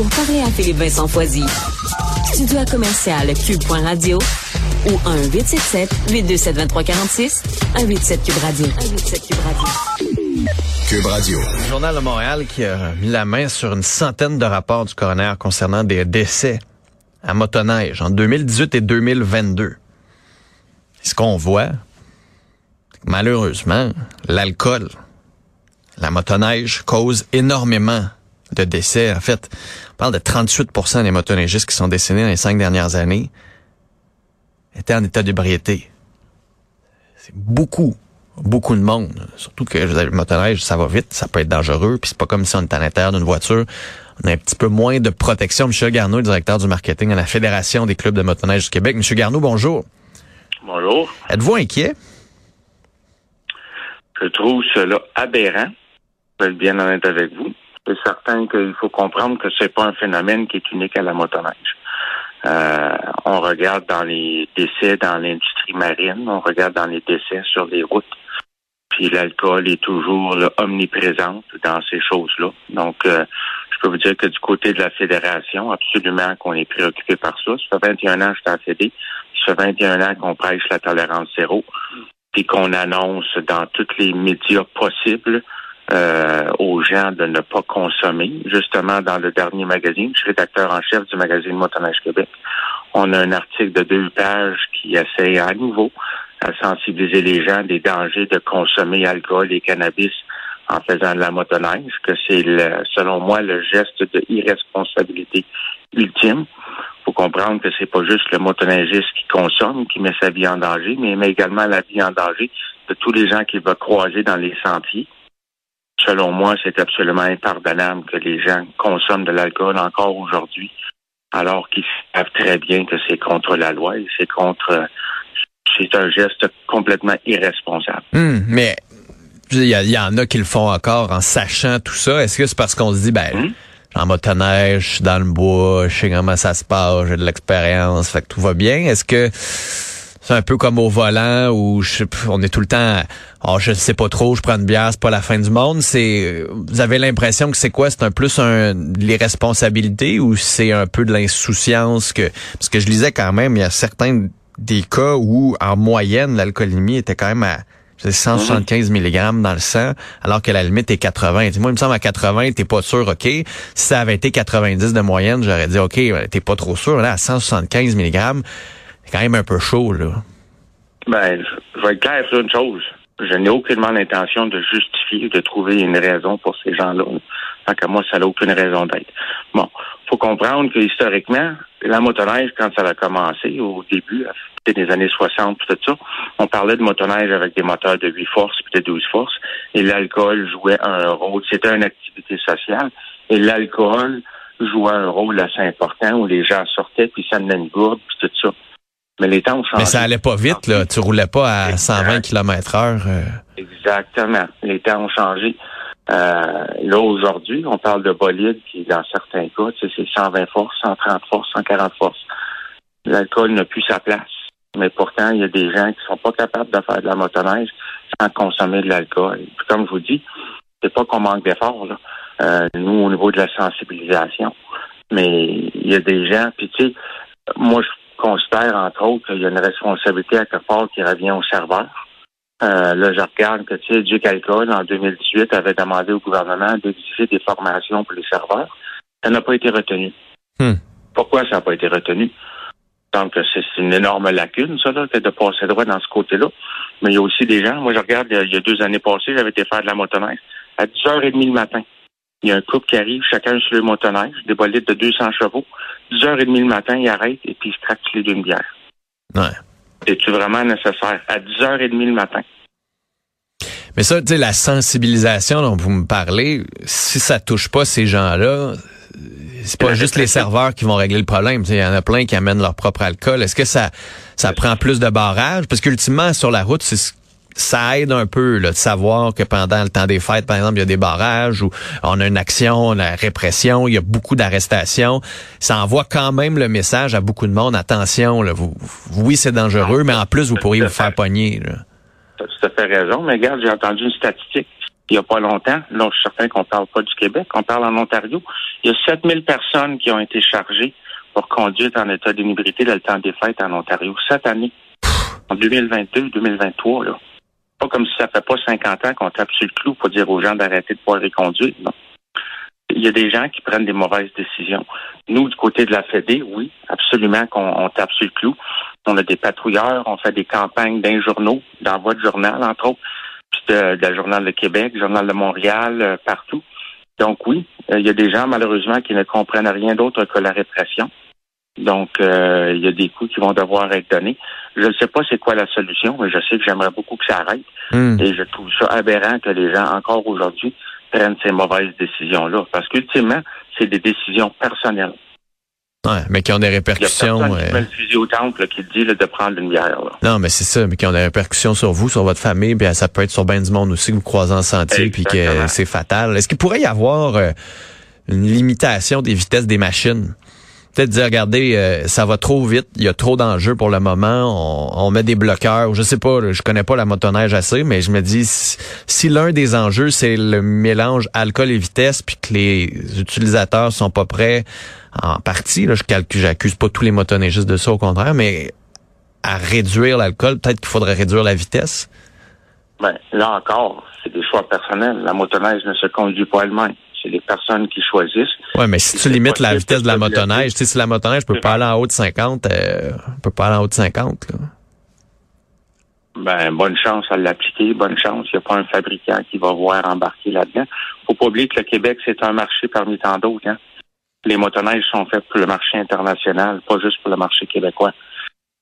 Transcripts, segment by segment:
Pour parler à Philippe Vincent Foisy, studio à commercial cube.radio ou 1-877 827 2346 187 Cube Radio. 187 Cube Radio. Cube Radio. Le Journal de Montréal qui a mis la main sur une centaine de rapports du coroner concernant des décès à motoneige en 2018 et 2022. Ce qu'on voit, malheureusement, l'alcool, la motoneige cause énormément de décès. En fait, on parle de 38% des motoneigistes qui sont décédés dans les cinq dernières années étaient en état d'ébriété. C'est beaucoup, beaucoup de monde. Surtout que le motoneige, ça va vite, ça peut être dangereux, puis c'est pas comme si on était à l'intérieur d'une voiture. On a un petit peu moins de protection. Michel Garneau, directeur du marketing à la Fédération des clubs de motoneige du Québec. Monsieur Garneau, bonjour. Bonjour. Êtes-vous inquiet? Je trouve cela aberrant. Je vais être bien honnête avec vous. C'est certain qu'il faut comprendre que c'est pas un phénomène qui est unique à la motoneige. Euh, on regarde dans les décès dans l'industrie marine, on regarde dans les décès sur les routes. Puis l'alcool est toujours là, omniprésent dans ces choses-là. Donc, euh, je peux vous dire que du côté de la fédération, absolument qu'on est préoccupé par ça. Ça fait 21 ans que je suis en fédé. Ça fait 21 ans qu'on prêche la tolérance zéro. Puis qu'on annonce dans tous les médias possibles euh, aux gens de ne pas consommer. Justement, dans le dernier magazine, je suis rédacteur en chef du magazine Motoneige Québec. On a un article de deux pages qui essaie à nouveau à sensibiliser les gens des dangers de consommer alcool et cannabis en faisant de la motoneige, que c'est selon moi le geste de irresponsabilité ultime. faut comprendre que c'est pas juste le motoneigiste qui consomme, qui met sa vie en danger, mais il met également la vie en danger de tous les gens qu'il va croiser dans les sentiers selon moi, c'est absolument impardonnable que les gens consomment de l'alcool encore aujourd'hui, alors qu'ils savent très bien que c'est contre la loi et c'est contre. C'est un geste complètement irresponsable. Hmm, mais il y, en a qui le font encore en sachant tout ça. Est-ce que c'est parce qu'on se dit, ben, hmm? en motoneige, je suis dans le bois, je sais comment ça se passe, j'ai de l'expérience, fait que tout va bien. Est-ce que c'est un peu comme au volant où je, on est tout le temps, oh, je sais pas trop, je prends une bière, c'est pas la fin du monde. C'est, vous avez l'impression que c'est quoi? C'est un plus un l'irresponsabilité ou c'est un peu de l'insouciance que parce que je lisais quand même, il y a certains des cas où en moyenne l'alcoolémie était quand même à 175 mg dans le sang, alors que la limite est 80. Moi, il me semble à 80, t'es pas sûr, OK. Si ça avait été 90 de moyenne, j'aurais dit, OK, t'es pas trop sûr. Là, à 175 mg, quand même un peu chaud, là. Ben, je vais être clair sur une chose. Je n'ai aucunement l'intention de justifier, de trouver une raison pour ces gens-là. Tant que moi, ça n'a aucune raison d'être. Bon, faut comprendre que historiquement, la motoneige, quand ça a commencé au début, des années 60, tout ça, on parlait de motoneige avec des moteurs de 8 forces puis de 12 forces, et l'alcool jouait un rôle. C'était une activité sociale, et l'alcool jouait un rôle assez important où les gens sortaient puis ça menait une gourde puis tout ça. Mais les temps ont changé. Mais ça allait pas vite, là. Tu roulais pas à 120 km heure. Exactement. Les temps ont changé. Euh, là, aujourd'hui, on parle de bolide qui, dans certains cas, c'est 120 forces, 130 forces, 140 forces. L'alcool n'a plus sa place. Mais pourtant, il y a des gens qui sont pas capables de faire de la motoneige sans consommer de l'alcool. Comme je vous dis, c'est pas qu'on manque d'efforts, là. Euh, nous, au niveau de la sensibilisation. Mais il y a des gens, puis tu sais, moi, je considère, entre autres, qu'il y a une responsabilité à quelque part qui revient au serveur. Euh, là, je regarde que, tu sais, Duke Alcool, en 2018, avait demandé au gouvernement d'exiger des formations pour les serveurs. Ça n'a pas été retenu. Hmm. Pourquoi ça n'a pas été retenu? Donc, c'est une énorme lacune, ça, là, que de passer droit dans ce côté-là. Mais il y a aussi des gens, moi, je regarde, il y a deux années passées, j'avais été faire de la motoneige. À 10h30 le matin, il y a un couple qui arrive, chacun sur le motoneige, des bolides de 200 chevaux. 10h30 le matin, ils arrêtent et puis ils se craquent les d'une bière. Ouais. C'est-tu vraiment nécessaire? À 10h30 le matin. Mais ça, tu sais, la sensibilisation dont vous me parlez, si ça touche pas ces gens-là, c'est pas juste les serveurs qui vont régler le problème. Tu sais, Il y en a plein qui amènent leur propre alcool. Est-ce que ça, ça prend plus de barrage? Parce qu'ultimement, sur la route, c'est ce- ça aide un peu là, de savoir que pendant le temps des fêtes, par exemple, il y a des barrages ou on a une action, la répression, il y a beaucoup d'arrestations. Ça envoie quand même le message à beaucoup de monde. Attention, là, vous, oui, c'est dangereux, mais en plus, vous pourriez vous faire pogner. Tu as fait raison. Mais regarde, j'ai entendu une statistique il n'y a pas longtemps. Là, je suis certain qu'on parle pas du Québec, on parle en Ontario. Il y a 7000 personnes qui ont été chargées pour conduite en état d'inébriété dans le temps des fêtes en Ontario. Cette année, en 2022-2023, là. Pas comme si ça fait pas 50 ans qu'on tape sur le clou pour dire aux gens d'arrêter de pouvoir les conduire. Non. Il y a des gens qui prennent des mauvaises décisions. Nous, du côté de la Fédé, oui, absolument qu'on on tape sur le clou. On a des patrouilleurs, on fait des campagnes d'un journaux, d'envoi de journal, entre autres, puis de, de la Journal de Québec, Journal de Montréal, euh, partout. Donc oui, euh, il y a des gens, malheureusement, qui ne comprennent rien d'autre que la répression. Donc, euh, il y a des coups qui vont devoir être donnés. Je ne sais pas c'est quoi la solution, mais je sais que j'aimerais beaucoup que ça arrête. Hmm. Et je trouve ça aberrant que les gens, encore aujourd'hui, prennent ces mauvaises décisions-là. Parce qu'ultimement, c'est des décisions personnelles. Ouais, mais qui ont des Il y a répercussions. qui euh, met le fusil au temple là, qui dit là, de prendre une bière. Là. Non, mais c'est ça, mais qui ont des répercussions sur vous, sur votre famille, puis ça peut être sur bien du monde aussi que vous croisez en sentier, puis que c'est fatal. Est-ce qu'il pourrait y avoir euh, une limitation des vitesses des machines? Peut-être dire, regardez, euh, ça va trop vite, il y a trop d'enjeux pour le moment, on, on met des bloqueurs, je sais pas, je connais pas la motoneige assez, mais je me dis, si, si l'un des enjeux, c'est le mélange alcool et vitesse, puis que les utilisateurs sont pas prêts en partie, là, je calcule, j'accuse pas tous les motoneigistes de ça, au contraire, mais à réduire l'alcool, peut-être qu'il faudrait réduire la vitesse. Ben, là encore, c'est des choix personnels. La motoneige ne se conduit pas elle-même. C'est les personnes qui choisissent. Ouais, mais si tu limites la vitesse de la motoneige, tu sais, si la motoneige peut pas aller en haut de 50, euh, peut pas aller en haut de 50, là. Ben, bonne chance à l'appliquer, bonne chance. Il n'y a pas un fabricant qui va voir embarquer là-dedans. Faut pas oublier que le Québec, c'est un marché parmi tant d'autres. Hein. Les motoneiges sont faites pour le marché international, pas juste pour le marché québécois.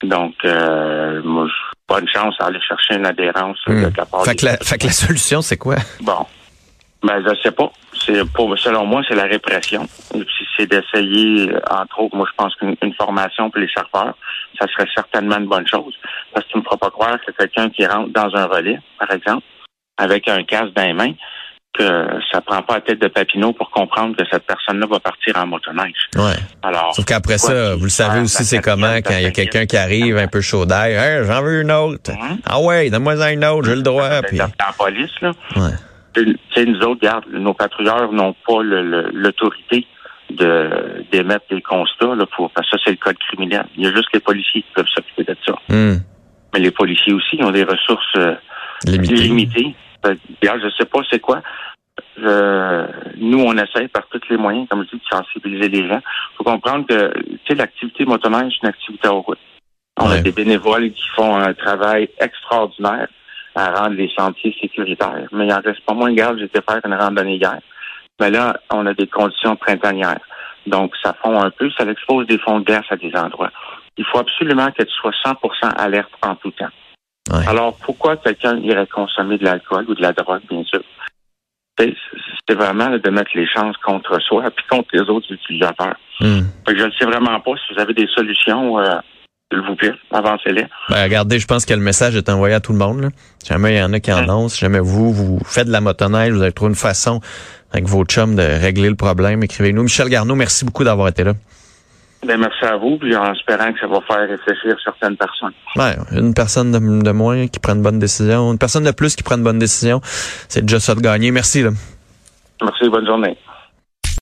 Donc, euh, moi, bonne chance à aller chercher une adhérence Hmm. de la part Fait des que, la, fait que la solution, c'est quoi? Bon. Ben, je sais pas. C'est pour, selon moi, c'est la répression. C'est d'essayer, entre autres, moi, je pense qu'une une formation pour les serveurs, ça serait certainement une bonne chose. Parce que tu me feras pas croire que quelqu'un qui rentre dans un relais, par exemple, avec un casque dans les mains, que ça prend pas la tête de Papineau pour comprendre que cette personne-là va partir en motoneige. Ouais. Alors. Sauf qu'après ça, vous le savez aussi, c'est comment quand il y a quelqu'un qui arrive un peu chaud d'air. Hey, j'en veux une autre. Mhm. Ah ouais, donne-moi un autre, j'ai le droit. Puis, la police, là. ouais. Nous autres, regarde, nos patrouilleurs n'ont pas l'autorité de d'émettre des constats là, pour parce que ça, c'est le code criminel. Il y a juste les policiers qui peuvent s'occuper de ça. Hmm. Mais les policiers aussi ont des ressources euh, Limité. limitées. Regarde, je sais pas c'est quoi. Euh, nous, on essaie par tous les moyens, comme je dis, de sensibiliser les gens. Il faut comprendre que l'activité motoneige, c'est une activité en route. On Ouais. a des bénévoles qui font un travail extraordinaire à rendre les sentiers sécuritaires. Mais il en reste pas moins. Regarde, j'étais faire une randonnée hier. Mais là, on a des conditions printanières. Donc, ça fond un peu, ça expose des fonds de glace à des endroits. Il faut absolument que tu sois 100% alerte en tout temps. Ouais. Alors, pourquoi quelqu'un irait consommer de l'alcool ou de la drogue, bien sûr? C'est vraiment de mettre les chances contre soi puis contre les autres utilisateurs. Hmm. Je ne sais vraiment pas si vous avez des solutions, euh, s'il vous plaît, avancez-les. Ben, regardez, je pense que le message est envoyé à tout le monde. Là. Si jamais il y en a qui en ont, si jamais vous, vous faites de la motoneige, vous avez trouvé une façon avec vos chums de régler le problème, écrivez-nous. Michel Garneau, merci beaucoup d'avoir été là. Ben, merci à vous, puis en espérant que ça va faire réfléchir certaines personnes. Ouais, une personne de, de moins qui prend une bonne décision, une personne de plus qui prend une bonne décision, c'est déjà ça de gagner. Merci. Là. Merci, bonne journée.